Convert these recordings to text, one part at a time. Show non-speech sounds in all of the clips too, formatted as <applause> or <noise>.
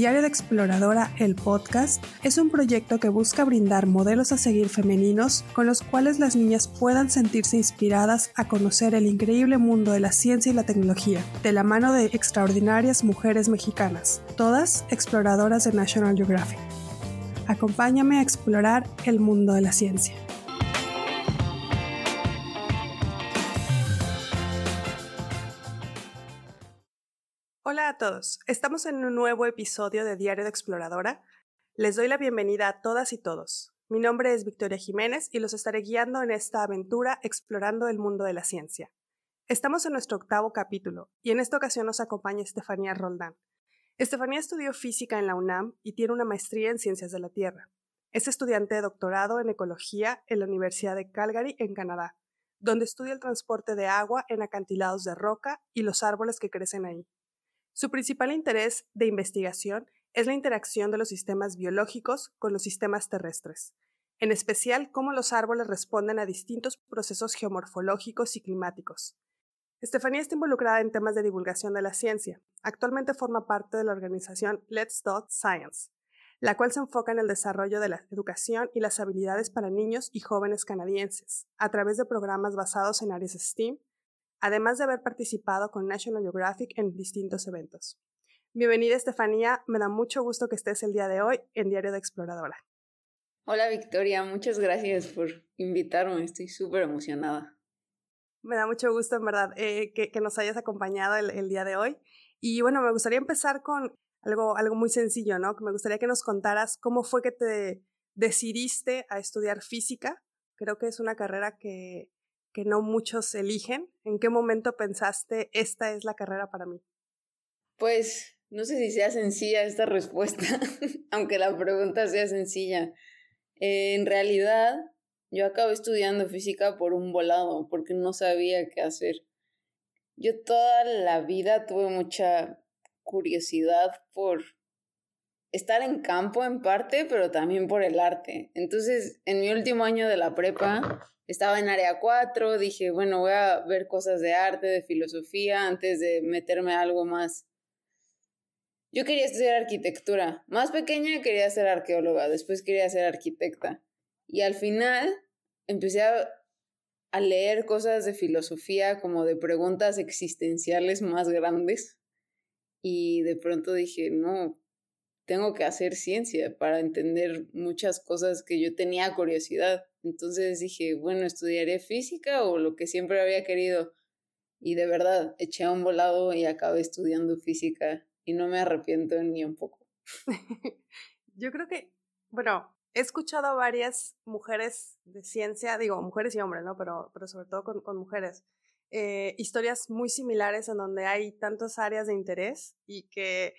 Diario de Exploradora, el podcast, es un proyecto que busca brindar modelos a seguir femeninos con los cuales las niñas puedan sentirse inspiradas a conocer el increíble mundo de la ciencia y la tecnología, de la mano de extraordinarias mujeres mexicanas, todas exploradoras de National Geographic. Acompáñame a explorar el mundo de la ciencia. Todos, estamos en un nuevo episodio de Diario de Exploradora. Les doy la bienvenida a todas y todos. Mi nombre es Victoria Jiménez y los estaré guiando en esta aventura explorando el mundo de la ciencia. Estamos en nuestro octavo capítulo y en esta ocasión nos acompaña Estefanía Roldán. Estefanía estudió física en la UNAM y tiene una maestría en ciencias de la Tierra. Es estudiante de doctorado en ecología en la Universidad de Calgary, en Canadá, donde estudia el transporte de agua en acantilados de roca y los árboles que crecen ahí. Su principal interés de investigación es la interacción de los sistemas biológicos con los sistemas terrestres, en especial cómo los árboles responden a distintos procesos geomorfológicos y climáticos. Estefanía está involucrada en temas de divulgación de la ciencia. Actualmente forma parte de la organización Let's Talk Science, la cual se enfoca en el desarrollo de la educación y las habilidades para niños y jóvenes canadienses, a través de programas basados en áreas STEAM además de haber participado con National Geographic en distintos eventos. Bienvenida Estefanía, me da mucho gusto que estés el día de hoy en Diario de Exploradora. Hola Victoria, muchas gracias por invitarme, estoy súper emocionada. Me da mucho gusto, en verdad, eh, que, nos hayas acompañado el, día de hoy. Y bueno, me gustaría empezar con algo, algo muy sencillo, ¿no? Que me gustaría que nos contaras cómo fue que te decidiste a estudiar física. Creo que es una carrera que que no muchos eligen. ¿En qué momento pensaste, esta es la carrera para mí? Pues no sé si sea sencilla esta respuesta, <laughs> aunque la pregunta sea sencilla. en realidad, yo acabé estudiando física por un volado, porque no sabía qué hacer. Yo toda la vida tuve mucha curiosidad por estar en campo en parte, pero también por el arte. Entonces, en mi último año de la prepa, estaba en área 4, dije, bueno, voy a ver cosas de arte, de filosofía, antes de meterme a algo más. Yo quería estudiar arquitectura. Más pequeña quería ser arqueóloga, después quería ser arquitecta. Y al final empecé a, a leer cosas de filosofía, como de preguntas existenciales más grandes. Y de pronto dije, no, tengo que hacer ciencia para entender muchas cosas que yo tenía curiosidad. Entonces dije, bueno, estudiaré física o lo que siempre había querido. Y de verdad, eché a un volado y acabé estudiando física y no me arrepiento ni un poco. <laughs> yo creo que, bueno, he escuchado a varias mujeres de ciencia, digo, mujeres y hombres, ¿no? Pero, pero sobre todo con, con mujeres. Eh, historias muy similares en donde hay tantas áreas de interés y que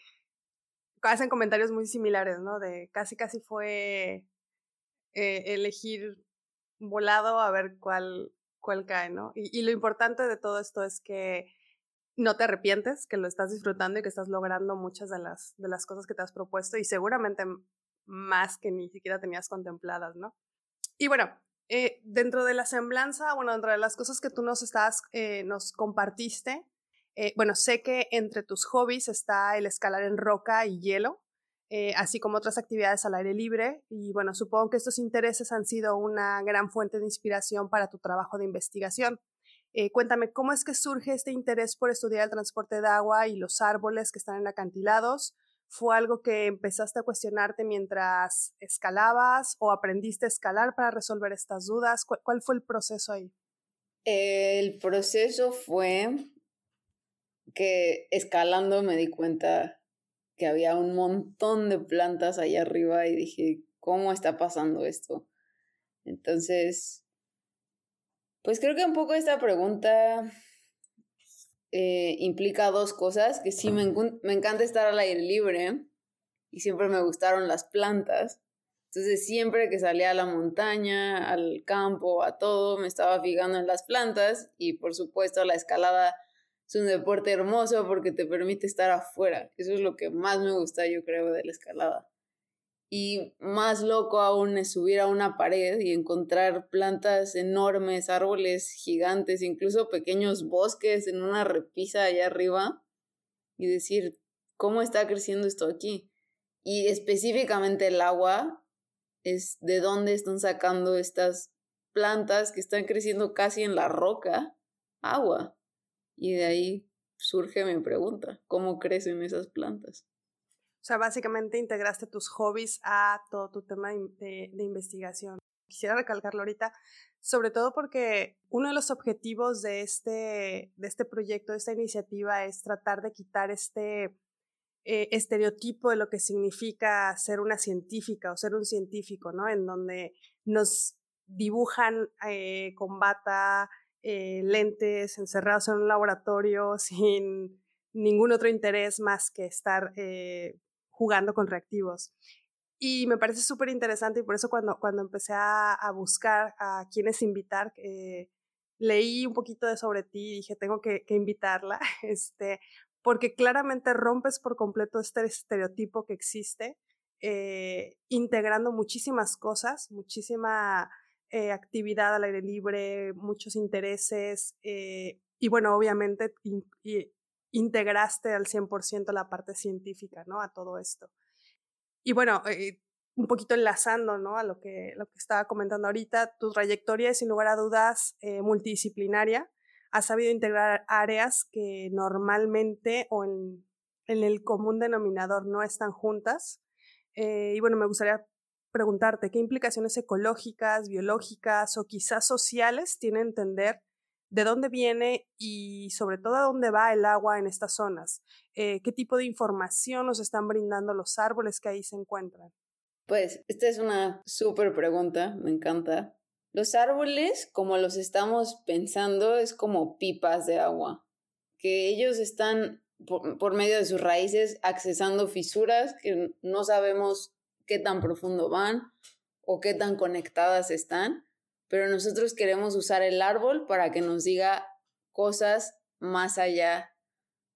hacen comentarios muy similares, ¿no? De casi, casi fue eh, elegir volado a ver cuál, cuál cae, ¿no? Y, lo importante de todo esto es que no te arrepientes, que lo estás disfrutando y que estás logrando muchas de las, de las cosas que te has propuesto y seguramente más que ni siquiera tenías contempladas, ¿no? Y bueno, eh, dentro de la semblanza, bueno, dentro de las cosas que tú nos estás, eh, nos compartiste, eh, bueno, sé que entre tus hobbies está el escalar en roca y hielo, eh, así como otras actividades al aire libre. Y bueno, supongo que estos intereses han sido una gran fuente de inspiración para tu trabajo de investigación. Eh, cuéntame, ¿cómo es que surge este interés por estudiar el transporte de agua y los árboles que están en acantilados? ¿Fue algo que empezaste a cuestionarte mientras escalabas o aprendiste a escalar para resolver estas dudas? cuál fue el proceso ahí? El proceso fue que escalando me di cuenta que había un montón de plantas allá arriba y dije, ¿cómo está pasando esto? Entonces, pues creo que un poco esta pregunta eh, implica dos cosas, que sí me, me encanta estar al aire libre y siempre me gustaron las plantas. Entonces siempre que salía a la montaña, al campo, a todo, me estaba fijando en las plantas y por supuesto la escalada es un deporte hermoso porque te permite estar afuera. Eso es lo que más me gusta, yo creo, de la escalada. Y más loco aún es subir a una pared y encontrar plantas enormes, árboles gigantes, incluso pequeños bosques en una repisa allá arriba y decir, ¿cómo está creciendo esto aquí? y específicamente el agua es de dónde están sacando estas plantas que están creciendo casi en la roca agua. Y de ahí surge mi pregunta, ¿cómo crecen esas plantas? O sea, básicamente integraste tus hobbies a todo tu tema de, de, investigación. Quisiera recalcarlo ahorita, sobre todo porque uno de los objetivos de este, de este proyecto, de esta iniciativa, es tratar de quitar este eh, estereotipo de lo que significa ser una científica o ser un científico, ¿no? En donde nos dibujan eh, con bata, eh, lentes, encerrados en un laboratorio <laughs> sin ningún otro interés más que estar eh, jugando con reactivos. Y me parece súper interesante y por eso cuando, cuando empecé a, buscar a quienes invitar, eh, leí un poquito de sobre ti y dije, tengo que, que invitarla, <laughs> este, porque claramente rompes por completo este estereotipo que existe, integrando muchísimas cosas, muchísima eh, actividad al aire libre, muchos intereses eh, y bueno, obviamente integraste al 100% la parte científica, ¿no? A todo esto. Y bueno, eh, un poquito enlazando, ¿no? A lo que, lo que estaba comentando ahorita, tu trayectoria es sin lugar a dudas multidisciplinaria. Has sabido integrar áreas que normalmente o en, en el común denominador no están juntas. y bueno, me gustaría preguntarte qué implicaciones ecológicas, biológicas o quizás sociales tiene entender de dónde viene y sobre todo a dónde va el agua en estas zonas. Eh, ¿Qué tipo de información nos están brindando los árboles que ahí se encuentran? Pues esta es una súper pregunta, me encanta. Los árboles, como los estamos pensando, es como pipas de agua, que ellos están por, por medio de sus raíces accesando fisuras que no sabemos qué tan profundo van o qué tan conectadas están, pero nosotros queremos usar el árbol para que nos diga cosas más allá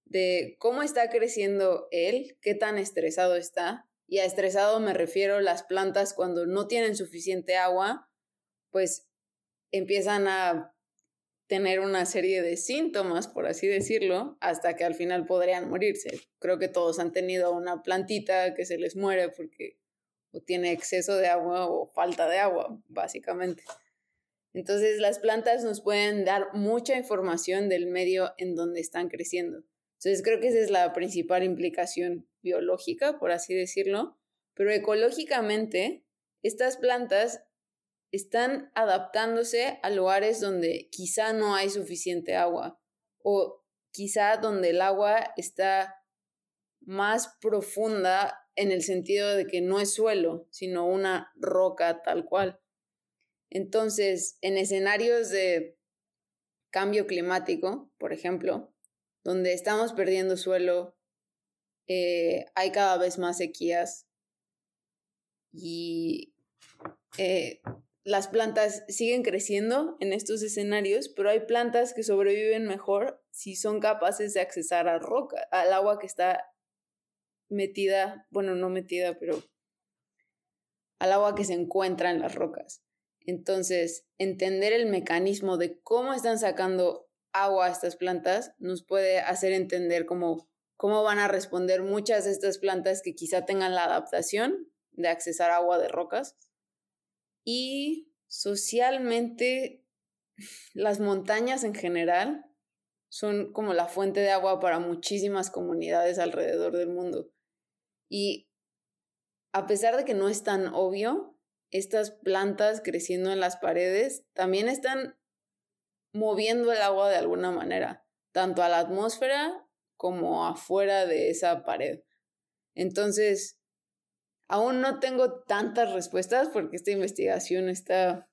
de cómo está creciendo él, qué tan estresado está. Y a estresado me refiero las plantas cuando no tienen suficiente agua, pues empiezan a tener una serie de síntomas, por así decirlo, hasta que al final podrían morirse. Creo que todos han tenido una plantita que se les muere porque o tiene exceso de agua o falta de agua, básicamente. Entonces las plantas nos pueden dar mucha información del medio en donde están creciendo. Entonces creo que esa es la principal implicación biológica, por así decirlo, pero ecológicamente estas plantas están adaptándose a lugares donde quizá no hay suficiente agua o quizá donde el agua está más profunda en el sentido de que no es suelo, sino una roca tal cual. Entonces, en escenarios de cambio climático, por ejemplo, donde estamos perdiendo suelo, eh, hay cada vez más sequías y eh, las plantas siguen creciendo en estos escenarios, pero hay plantas que sobreviven mejor si son capaces de accesar a roca, al agua que está metida, bueno, no metida, pero al agua que se encuentra en las rocas. Entonces, entender el mecanismo de cómo están sacando agua a estas plantas nos puede hacer entender cómo, cómo van a responder muchas de estas plantas que quizá tengan la adaptación de accesar agua de rocas. Y socialmente, <laughs> las montañas en general son como la fuente de agua para muchísimas comunidades alrededor del mundo. Y a pesar de que no es tan obvio, estas plantas creciendo en las paredes también están moviendo el agua de alguna manera, tanto a la atmósfera como afuera de esa pared. Entonces, aún no tengo tantas respuestas porque esta investigación está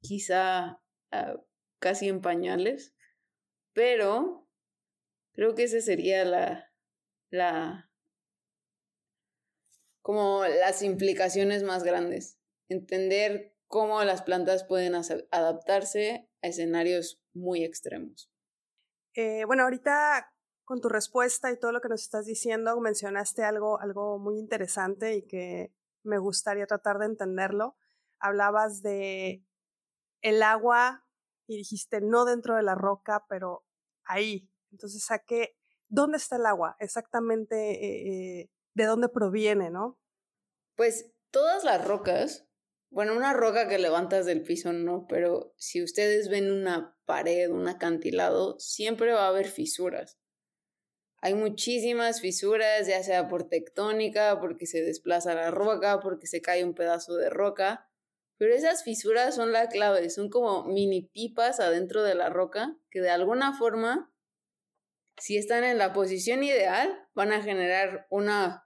quizá ah, casi en pañales, pero creo que esa sería la, la como las implicaciones más grandes. Entender cómo las plantas pueden adaptarse a escenarios muy extremos. Eh, bueno, ahorita con tu respuesta y todo lo que nos estás diciendo, mencionaste algo, algo muy interesante y que me gustaría tratar de entenderlo. Hablabas de el agua y dijiste no dentro de la roca, pero ahí. Entonces, ¿a qué? ¿Dónde está el agua? Exactamente eh, eh de dónde proviene, ¿no? Pues todas las rocas, bueno, una roca que levantas del piso no, pero si ustedes ven una pared, un acantilado, siempre va a haber fisuras. Hay muchísimas fisuras, ya sea por tectónica, porque se desplaza la roca, porque se cae un pedazo de roca. Pero esas fisuras son la clave, son como mini pipas adentro de la roca que de alguna forma, si están en la posición ideal, van a generar una,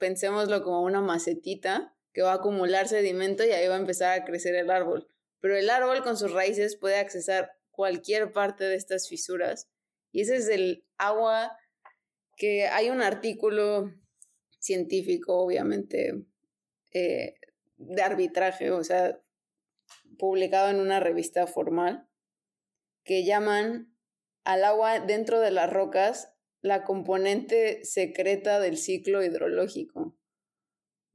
pensémoslo como una macetita que va a acumular sedimento y ahí va a empezar a crecer el árbol. Pero el árbol con sus raíces puede accesar cualquier parte de estas fisuras y ese es el agua que hay un artículo científico, obviamente, eh, de arbitraje, o sea, publicado en una revista formal, que llaman al agua dentro de las rocas la componente secreta del ciclo hidrológico,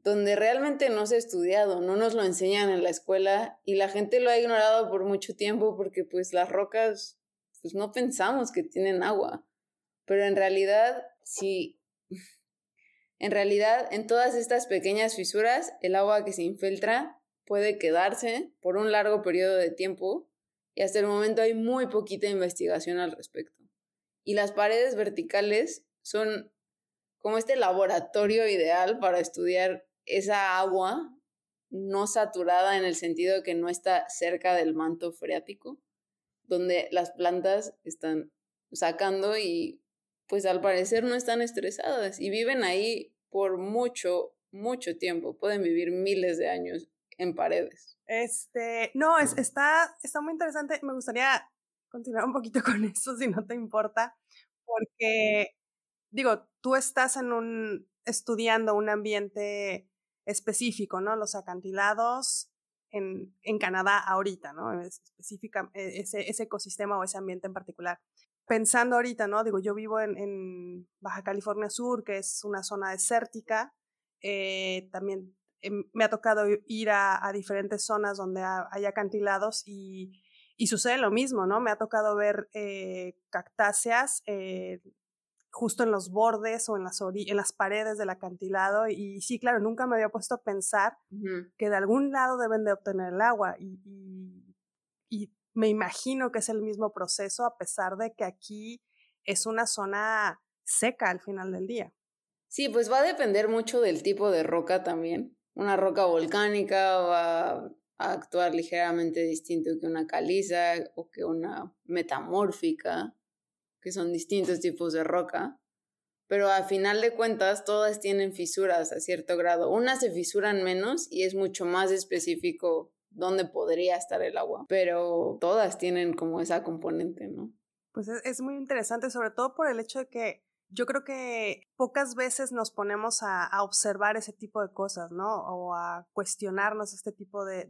donde realmente no se ha estudiado, no nos lo enseñan en la escuela y la gente lo ha ignorado por mucho tiempo porque pues las rocas pues no pensamos que tienen agua. Pero en realidad, sí, en realidad en todas estas pequeñas fisuras, el agua que se infiltra puede quedarse por un largo periodo de tiempo y hasta el momento hay muy poquita investigación al respecto. Y las paredes verticales son como este laboratorio ideal para estudiar esa agua no saturada en el sentido de que no está cerca del manto freático donde las plantas están sacando y pues al parecer no están estresadas y viven ahí por mucho, mucho tiempo. Pueden vivir miles de años en paredes. Este, no, es, está, está muy interesante. Me gustaría continuar un poquito <laughs> con eso, si no te importa, porque, digo, tú estás en un, estudiando un ambiente específico, ¿no? Los acantilados en, en Canadá ahorita, ¿no? Específica, e, ese, ese ecosistema o ese ambiente en particular. Pensando ahorita, ¿no? Digo, yo vivo en, Baja California Sur, que es una zona desértica. Eh, también em, me ha tocado ir a, a diferentes zonas donde hay acantilados y, y, sucede lo mismo, ¿no? Me ha tocado ver eh, cactáceas eh, justo en los bordes o en las, en las paredes del acantilado. Y sí, claro, nunca me había puesto a pensar que de algún lado deben de obtener el agua. Y, y, me imagino que es el mismo proceso, a pesar de que aquí es una zona seca al final del día. Sí, pues va a depender mucho del tipo de roca también. Una roca volcánica va a actuar ligeramente distinto que una caliza o que una metamórfica que son distintos tipos de roca, pero a final de cuentas todas tienen fisuras a cierto grado. Unas se fisuran menos y es mucho más específico dónde podría estar el agua, pero todas tienen como esa componente, ¿no? Pues es, muy interesante, sobre todo por el hecho de que yo creo que pocas veces nos ponemos a, observar ese tipo de cosas, ¿no? O a cuestionarnos este tipo de,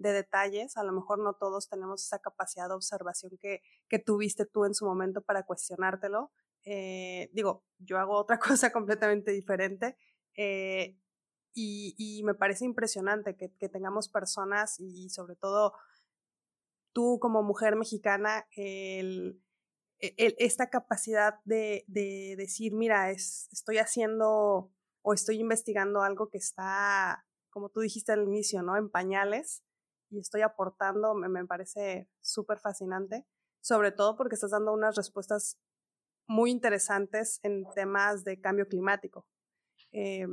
de detalles. A lo mejor no todos tenemos esa capacidad de observación que, tuviste tú en su momento para cuestionártelo. Eh, digo, yo hago otra <laughs> cosa completamente diferente. Eh, y, me parece impresionante que, tengamos personas y, sobre todo tú como mujer mexicana, el, esta capacidad de, de decir, mira, es, estoy haciendo o estoy investigando algo que está, como tú dijiste al inicio, ¿no? En pañales y estoy aportando, me, me parece súper fascinante, sobre todo porque estás dando unas respuestas muy interesantes en temas de cambio climático. Eh,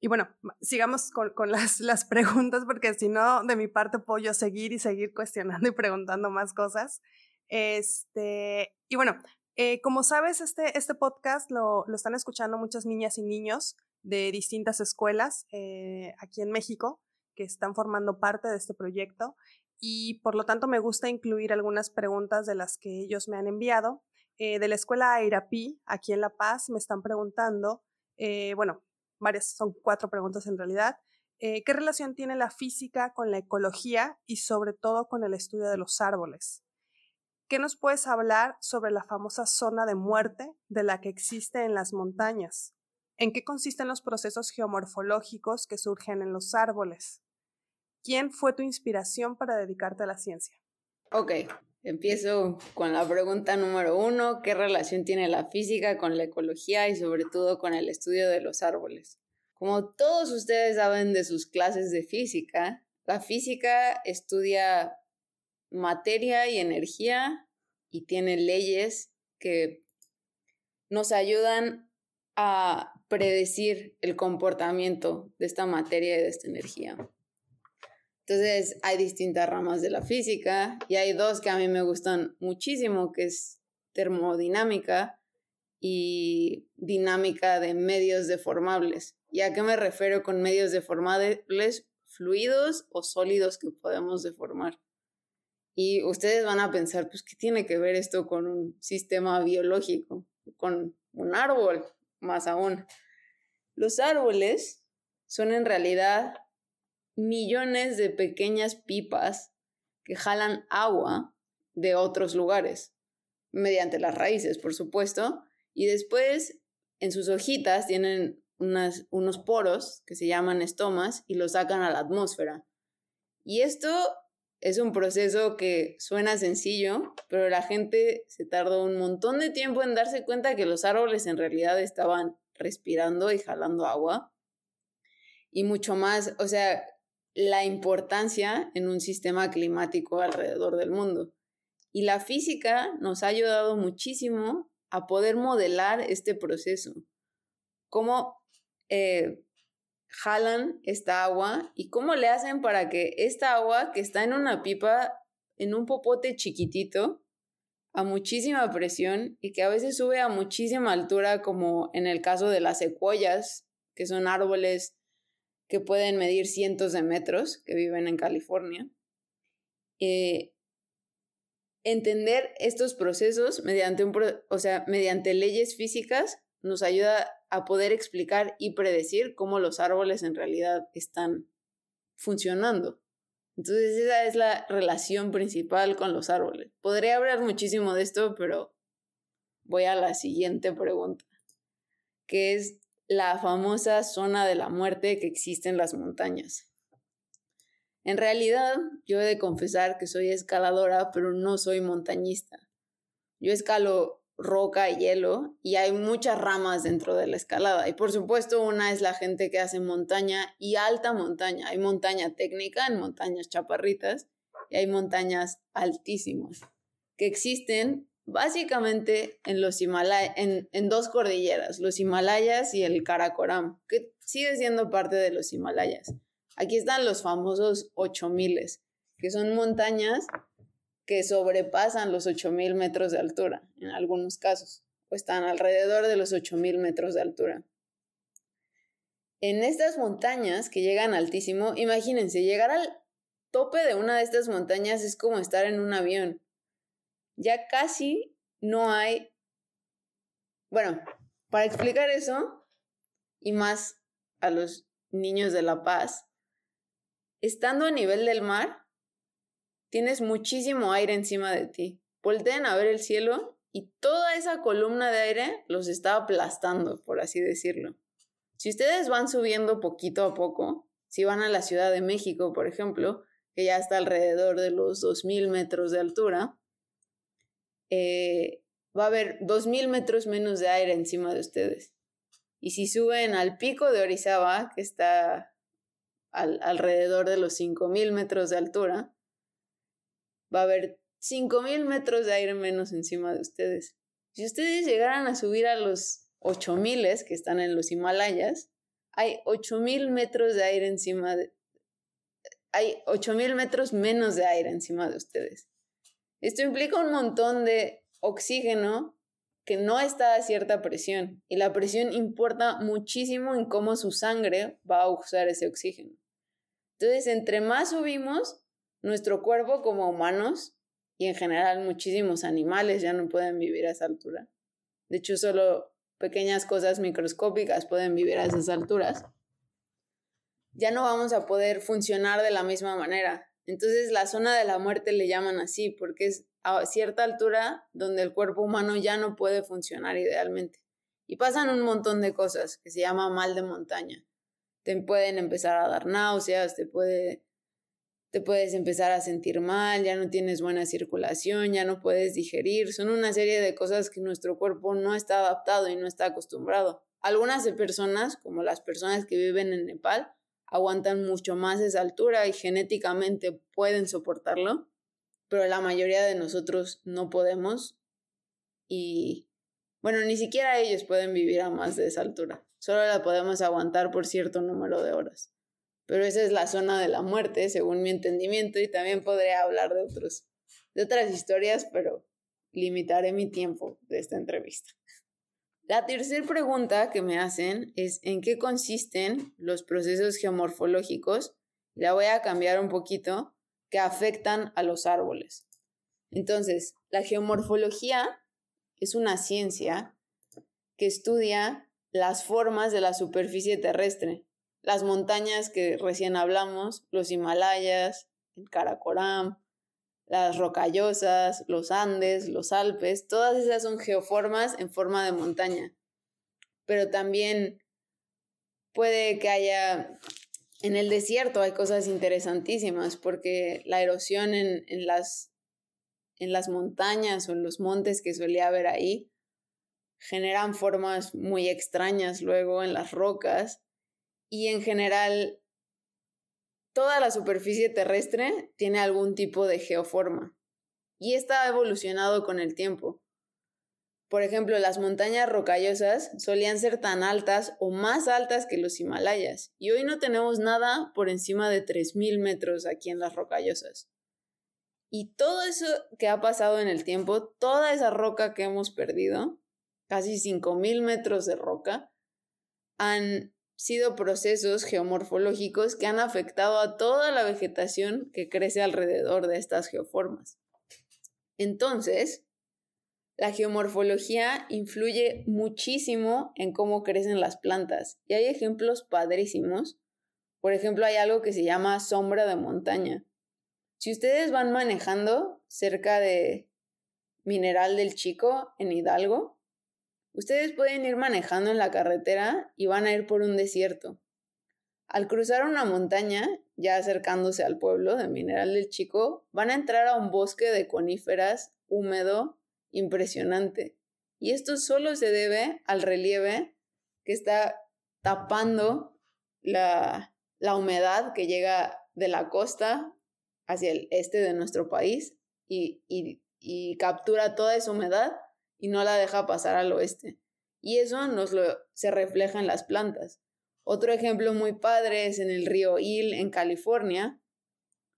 y bueno, sigamos con, con las, las, preguntas, porque si no, de mi parte puedo yo seguir y seguir cuestionando y preguntando más cosas. Este, y bueno, eh, como sabes, este, este podcast lo, lo, están escuchando muchas niñas y niños de distintas escuelas eh, aquí en México que están formando parte de este proyecto y por lo tanto me gusta incluir algunas preguntas de las que ellos me han enviado. Eh, de la escuela Airapi, aquí en La Paz, me están preguntando, bueno, varias, son cuatro preguntas en realidad. ¿Qué relación tiene la física con la ecología y sobre todo con el estudio de los árboles? ¿Qué nos puedes hablar sobre la famosa zona de muerte de la que existe en las montañas? ¿En qué consisten los procesos geomorfológicos que surgen en los árboles? ¿Quién fue tu inspiración para dedicarte a la ciencia? Ok, Empiezo con la pregunta número uno, ¿qué relación tiene la física con la ecología y sobre todo con el estudio de los árboles? Como todos ustedes saben de sus clases de física, la física estudia materia y energía y tiene leyes que nos ayudan a predecir el comportamiento de esta materia y de esta energía. Entonces hay distintas ramas de la física y hay dos que a mí me gustan muchísimo, que es termodinámica y dinámica de medios deformables. ¿Y a qué me refiero con medios deformables? Fluidos o sólidos que podemos deformar. Y ustedes van a pensar, pues, ¿qué tiene que ver esto con un sistema biológico? Con un árbol, más aún. Los árboles son en realidad millones de pequeñas pipas que jalan agua de otros lugares, mediante las raíces, por supuesto, y después en sus hojitas tienen unos poros que se llaman estomas y los sacan a la atmósfera. Y esto es un proceso que suena sencillo, pero la gente se tardó un montón de tiempo en darse cuenta que los árboles en realidad estaban respirando y jalando agua. Y mucho más, o sea, la importancia en un sistema climático alrededor del mundo. Y la física nos ha ayudado muchísimo a poder modelar este proceso. Cómo eh, jalan esta agua y cómo le hacen para que esta agua que está en una pipa, en un popote chiquitito, a muchísima presión y que a veces sube a muchísima altura, como en el caso de las secuoyas, que son árboles que pueden medir cientos de metros, que viven en California. Eh, entender estos procesos mediante, un, o sea, mediante leyes físicas nos ayuda a poder explicar y predecir cómo los árboles en realidad están funcionando. Entonces esa es la relación principal con los árboles. Podría hablar muchísimo de esto, pero voy a la siguiente pregunta, que es la famosa zona de la muerte que existe en las montañas. En realidad, yo he de confesar que soy escaladora, pero no soy montañista. Yo escalo roca y hielo y hay muchas ramas dentro de la escalada. Y por supuesto, una es la gente que hace montaña y alta montaña. Hay montaña técnica en montañas chaparritas y hay montañas altísimas que existen básicamente en los Himalayas, en, en, dos cordilleras, los Himalayas y el Karakoram, que sigue siendo parte de los Himalayas. Aquí están los famosos 8000, que son montañas que sobrepasan los 8000 metros de altura, en algunos casos, o están alrededor de los 8000 metros de altura. En estas montañas que llegan altísimo, imagínense, llegar al tope de una de estas montañas es como estar en un avión ya casi no hay... Bueno, para explicar eso, y más a los niños de La Paz, estando a nivel del mar, tienes muchísimo aire encima de ti. Voltean a ver el cielo y toda esa columna de aire los está aplastando, por así decirlo. Si ustedes van subiendo poquito a poco, si van a la Ciudad de México, por ejemplo, que ya está alrededor de los 2.000 metros de altura, eh, va a haber 2.000 metros menos de aire encima de ustedes. Y si suben al pico de Orizaba, que está alrededor de los 5.000 metros de altura, va a haber 5.000 metros de aire menos encima de ustedes. Si ustedes llegaran a subir a los 8.000 que están en los Himalayas, hay 8.000 metros de aire encima de... Hay 8.000 metros menos de aire encima de ustedes. Esto implica un montón de oxígeno que no está a cierta presión y la presión importa muchísimo en cómo su sangre va a usar ese oxígeno. Entonces, entre más subimos, nuestro cuerpo como humanos y en general muchísimos animales ya no pueden vivir a esa altura. De hecho, solo pequeñas cosas microscópicas pueden vivir a esas alturas. Ya no vamos a poder funcionar de la misma manera. Entonces la zona de la muerte le llaman así porque es a cierta altura donde el cuerpo humano ya no puede funcionar idealmente. Y pasan un montón de cosas que se llama mal de montaña. Te pueden empezar a dar náuseas, te puede te puedes empezar a sentir mal, ya no tienes buena circulación, ya no puedes digerir. Son una serie de cosas que nuestro cuerpo no está adaptado y no está acostumbrado. Algunas de personas, como las personas que viven en Nepal, aguantan mucho más esa altura y genéticamente pueden soportarlo, pero la mayoría de nosotros no podemos y bueno, ni siquiera ellos pueden vivir a más de esa altura. Solo la podemos aguantar por cierto número de horas. Pero esa es la zona de la muerte, según mi entendimiento, y también podría hablar de otros de otras historias, pero limitaré mi tiempo de esta entrevista. La tercera pregunta que me hacen es ¿en qué consisten los procesos geomorfológicos? La voy a cambiar un poquito, que afectan a los árboles. Entonces, la geomorfología es una ciencia que estudia las formas de la superficie terrestre, las montañas que recién hablamos, los Himalayas, el Karakoram, las rocallosas, los Andes, los Alpes, todas esas son geoformas en forma de montaña. Pero también puede que haya en el desierto hay cosas interesantísimas porque la erosión en, en, las, en las montañas o en los montes que solía haber ahí generan formas muy extrañas luego en las rocas y en general toda la superficie terrestre tiene algún tipo de geoforma y esta ha evolucionado con el tiempo. Por ejemplo, las montañas rocallosas solían ser tan altas o más altas que los Himalayas, y hoy no tenemos nada por encima de 3.000 metros aquí en las rocallosas. Y todo eso que ha pasado en el tiempo, toda esa roca que hemos perdido, casi 5.000 metros de roca, han sido procesos geomorfológicos que han afectado a toda la vegetación que crece alrededor de estas geoformas. Entonces, la geomorfología influye muchísimo en cómo crecen las plantas y hay ejemplos padrísimos. Por ejemplo, hay algo que se llama sombra de montaña. Si ustedes van manejando cerca de Mineral del Chico en Hidalgo, ustedes pueden ir manejando en la carretera y van a ir por un desierto. Al cruzar una montaña, ya acercándose al pueblo de Mineral del Chico, van a entrar a un bosque de coníferas húmedo impresionante. Y esto solo se debe al relieve que está tapando la, la humedad que llega de la costa hacia el este de nuestro país y, y, y, captura toda esa humedad y no la deja pasar al oeste. Y eso nos lo, se refleja en las plantas. Otro ejemplo muy padre es en el río Hill, en California,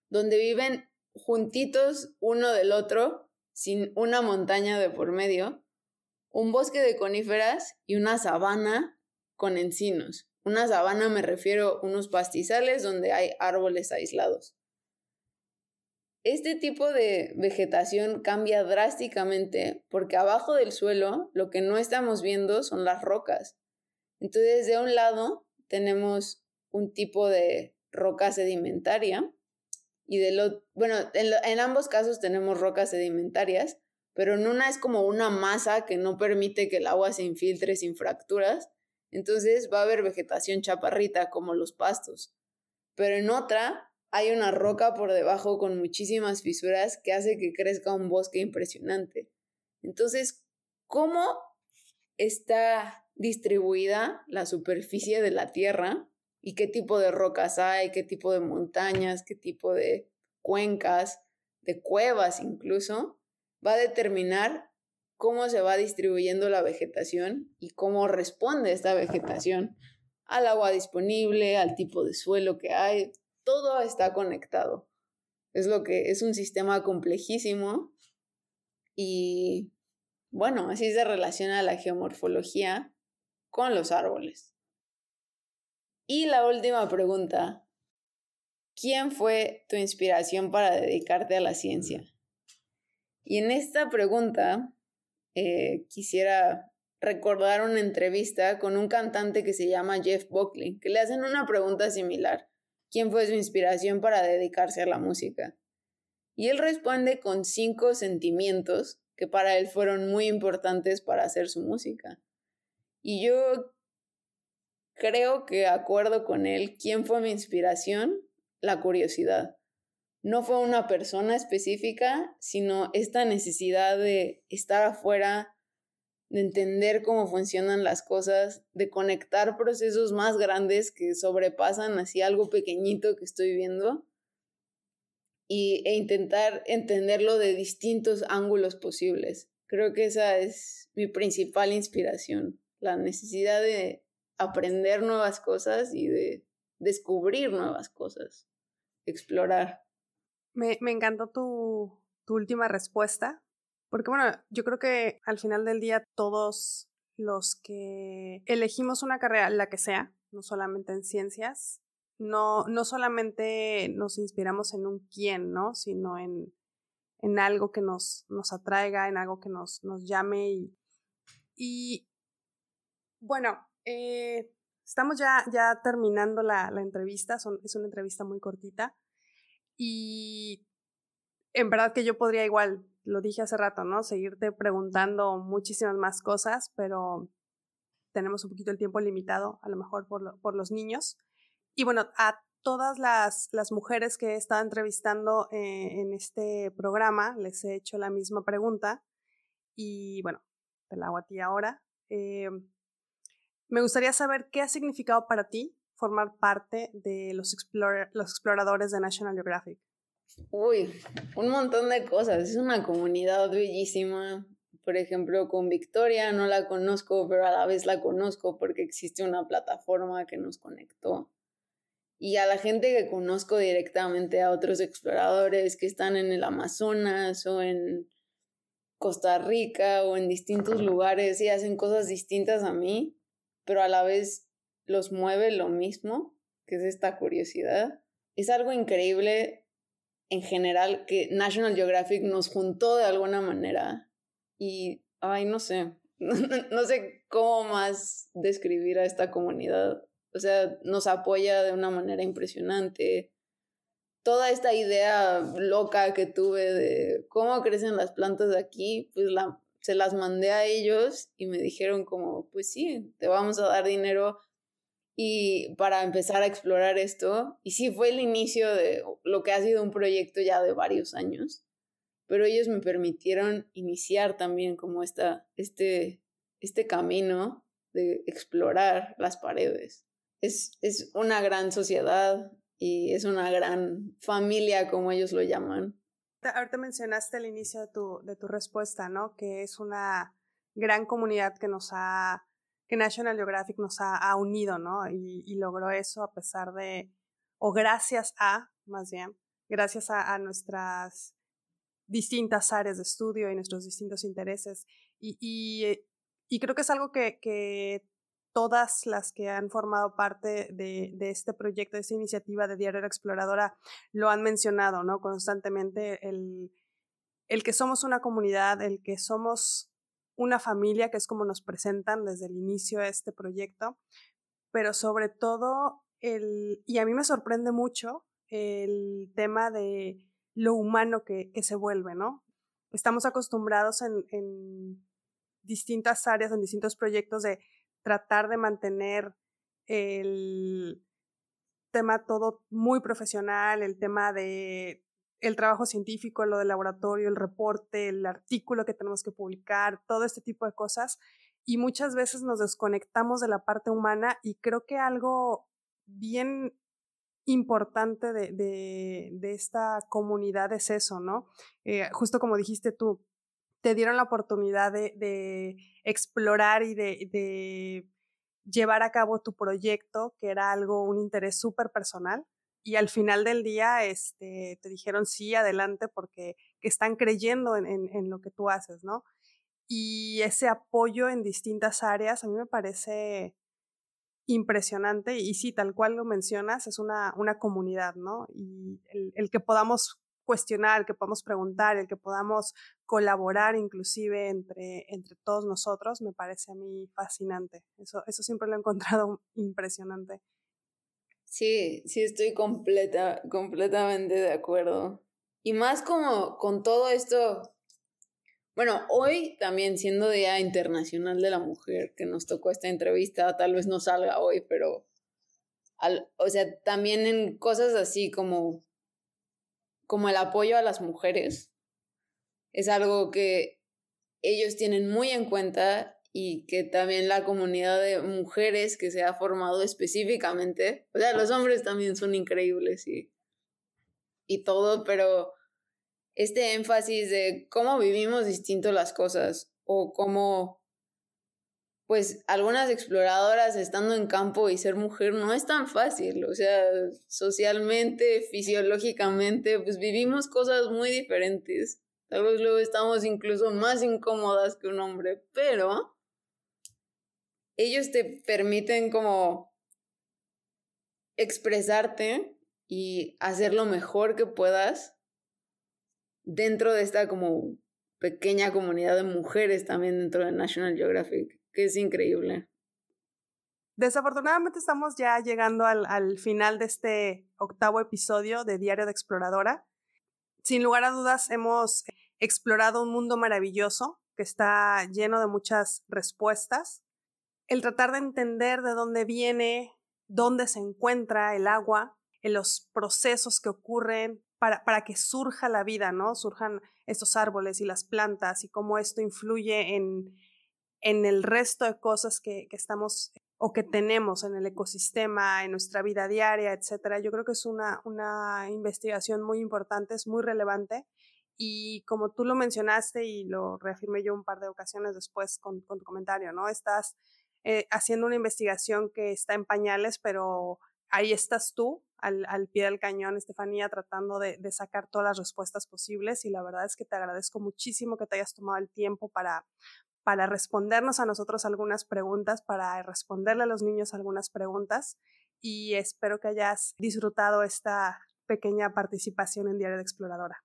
donde viven juntitos uno del otro sin una montaña de por medio, un bosque de coníferas y una sabana con encinos. Una sabana me refiero a unos pastizales donde hay árboles aislados. Este tipo de vegetación cambia drásticamente porque abajo del suelo lo que no estamos viendo son las rocas. Entonces, de un lado tenemos un tipo de roca sedimentaria y de lo, bueno, en, ambos casos tenemos rocas sedimentarias, pero en una es como una masa que no permite que el agua se infiltre sin fracturas, entonces va a haber vegetación chaparrita como los pastos. Pero en otra hay una roca por debajo con muchísimas fisuras que hace que crezca un bosque impresionante. Entonces, ¿cómo está distribuida la superficie de la Tierra y qué tipo de rocas hay, qué tipo de montañas, qué tipo de cuencas, de cuevas incluso, va a determinar cómo se va distribuyendo la vegetación y cómo responde esta vegetación al agua disponible, al tipo de suelo que hay, todo está conectado. Es lo que es un sistema complejísimo y bueno, así se relaciona la geomorfología con los árboles. Y la última pregunta. ¿Quién fue tu inspiración para dedicarte a la ciencia? Y en esta pregunta eh, quisiera recordar una entrevista con un cantante que se llama Jeff Buckley, que le hacen una pregunta similar. ¿Quién fue su inspiración para dedicarse a la música? Y él responde con cinco sentimientos que para él fueron muy importantes para hacer su música. Y yo creo que acuerdo con él. ¿Quién fue mi inspiración? La curiosidad. no fue una persona específica, sino esta necesidad de estar afuera, de entender cómo funcionan las cosas, de conectar procesos más grandes que sobrepasan así algo pequeñito que estoy viendo y, e intentar entenderlo de distintos ángulos posibles. Creo que esa es mi principal inspiración, la necesidad de aprender nuevas cosas y de descubrir nuevas cosas, explorar. Me, me encantó tu, tu última respuesta, porque bueno, yo creo que al final del día todos los que elegimos una carrera, la que sea, no solamente en ciencias, no, no solamente nos inspiramos en un quién, ¿no? Sino en, en algo que nos, nos atraiga, en algo que nos, nos llame y, y bueno, eh, estamos ya, ya terminando la, la entrevista, Son, es una entrevista muy cortita y en verdad que yo podría igual, lo dije hace rato, ¿no? Seguirte preguntando muchísimas más cosas, pero tenemos un poquito el tiempo limitado, a lo mejor por, los niños. Y bueno, a todas las, las mujeres que he estado entrevistando eh, en este programa les he hecho la misma pregunta y bueno, te la hago a ti ahora. Eh, me gustaría saber qué ha significado para ti formar parte de los, los exploradores de National Geographic. Uy, un montón de cosas. Es una comunidad bellísima. Por ejemplo, con Victoria no la conozco, pero a la vez la conozco porque existe una plataforma que nos conectó. Y a la gente que conozco directamente, a otros exploradores que están en el Amazonas o en Costa Rica o en distintos lugares y hacen cosas distintas a mí, pero a la vez los mueve lo mismo, que es esta curiosidad. Es algo increíble en general que National Geographic nos juntó de alguna manera y, ay, no sé, <laughs> no, sé cómo más describir a esta comunidad. O sea, nos apoya de una manera impresionante. Toda esta idea loca que tuve de cómo crecen las plantas de aquí, pues la, se las mandé a ellos y me dijeron como, pues sí, te vamos a dar dinero y para empezar a explorar esto. Y sí, fue el inicio de lo que ha sido un proyecto ya de varios años, pero ellos me permitieron iniciar también como esta, este, este camino de explorar las paredes. Es, es una gran sociedad y es una gran familia, como ellos lo llaman. Ahorita mencionaste el inicio de tu, de tu respuesta, ¿no? Que es una gran comunidad que nos ha que National Geographic nos ha, unido, ¿no? Y, logró eso a pesar de, o gracias a, más bien, gracias a, nuestras distintas áreas de estudio y nuestros distintos intereses. Y, y, creo que es algo que, que, todas las que han formado parte de, de, este proyecto, de esta iniciativa de Diario Exploradora, lo han mencionado, ¿no? Constantemente el, el que somos una comunidad, el que somos una familia, que es como nos presentan desde el inicio de este proyecto, pero sobre todo el, y a mí me sorprende mucho el tema de lo humano que, se vuelve, ¿no? Estamos acostumbrados en distintas áreas, en distintos proyectos de tratar de mantener el tema todo muy profesional, el tema de el trabajo científico, lo del laboratorio, el reporte, el artículo que tenemos que publicar, todo este tipo de cosas. Y muchas veces nos desconectamos de la parte humana y creo que algo bien importante de, de, esta comunidad es eso, ¿no? Eh, justo como dijiste tú, te dieron la oportunidad de, de explorar y de, de llevar a cabo tu proyecto, que era algo, un interés súper personal, y al final del día este, te dijeron sí, adelante, porque están creyendo en, en, lo que tú haces, ¿no? Y ese apoyo en distintas áreas a mí me parece impresionante y sí, tal cual lo mencionas, es una, una comunidad, ¿no? Y el, el, que podamos cuestionar, el que podamos preguntar, el que podamos colaborar inclusive entre, entre todos nosotros, me parece a mí fascinante. Eso, eso siempre lo he <laughs> encontrado impresionante. Sí, sí estoy completa, completamente de acuerdo. Y más como con todo esto, bueno, hoy también siendo Día Internacional de la Mujer, que nos tocó esta entrevista, tal vez no salga hoy, pero, al, o sea, también en cosas así como, como el apoyo a las mujeres. Es algo que ellos tienen muy en cuenta y que también la comunidad de mujeres que se ha formado específicamente, o sea, los hombres también son increíbles y, y todo, pero este énfasis de cómo vivimos distinto las cosas o cómo, pues, algunas exploradoras estando en campo y ser mujer no es tan fácil, o sea, socialmente, fisiológicamente, pues vivimos cosas muy diferentes. Tal vez luego estamos incluso más incómodas que un hombre, pero ellos te permiten como expresarte y hacer lo mejor que puedas dentro de esta como pequeña comunidad de mujeres también dentro de National Geographic, que es increíble. Desafortunadamente estamos ya llegando al, al final de este octavo episodio de Diario de Exploradora. Sin lugar a dudas hemos explorado un mundo maravilloso que está lleno de muchas respuestas. El tratar de entender de dónde viene, dónde se encuentra el agua, en los procesos que ocurren, para, para que surja la vida, ¿no? Surjan estos árboles y las plantas y cómo esto influye en, en el resto de cosas que, que estamos o que tenemos en el ecosistema, en nuestra vida diaria, etcétera. Yo creo que es una, una investigación muy importante, es muy relevante. Y como tú lo mencionaste y lo reafirmé yo un par de ocasiones después con, con tu comentario, ¿no? Estás eh, haciendo una investigación que está en pañales, pero ahí estás tú al, al pie del cañón, Estefanía, tratando de, de, sacar todas las respuestas posibles y la verdad es que te agradezco muchísimo que te hayas tomado el tiempo para, para respondernos a nosotros algunas preguntas, para responderle a los niños algunas preguntas y espero que hayas disfrutado esta pequeña participación en Diario de Exploradora.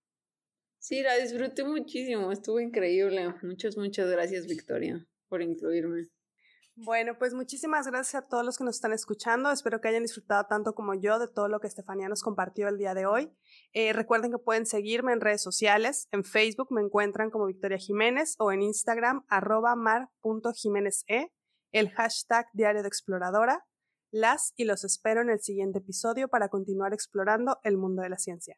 Sí, la disfruté muchísimo, estuvo increíble. Muchas, muchas gracias, Victoria, por incluirme. Bueno, pues muchísimas gracias a todos los que nos están escuchando. Espero que hayan disfrutado tanto como yo de todo lo que Estefanía nos compartió el día de hoy. Eh, recuerden que pueden seguirme en redes sociales. En Facebook me encuentran como Victoria Jiménez o en Instagram arroba mar.jiméneze, el hashtag Diario de Exploradora. Las y los espero en el siguiente episodio para continuar explorando el mundo de la ciencia.